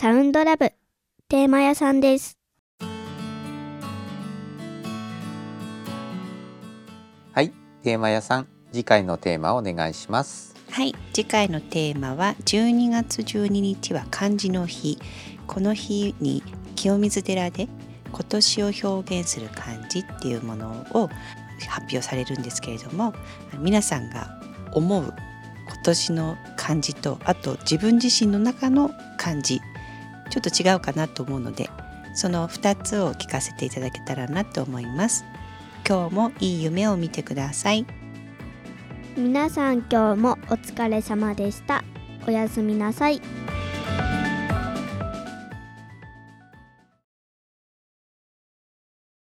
サウンドラブテーマ屋さんです。はい、テーマ屋さん、次回のテーマをお願いします。はい次回のテーマは12月12日は漢字の日この日に清水寺で今年を表現する漢字っていうものを発表されるんですけれども皆さんが思う今年の漢字とあと自分自身の中の漢字ちょっと違うかなと思うのでその2つを聞かせていただけたらなと思います今日もいい夢を見てください皆さん今日もお疲れ様でした。おやすみなさい。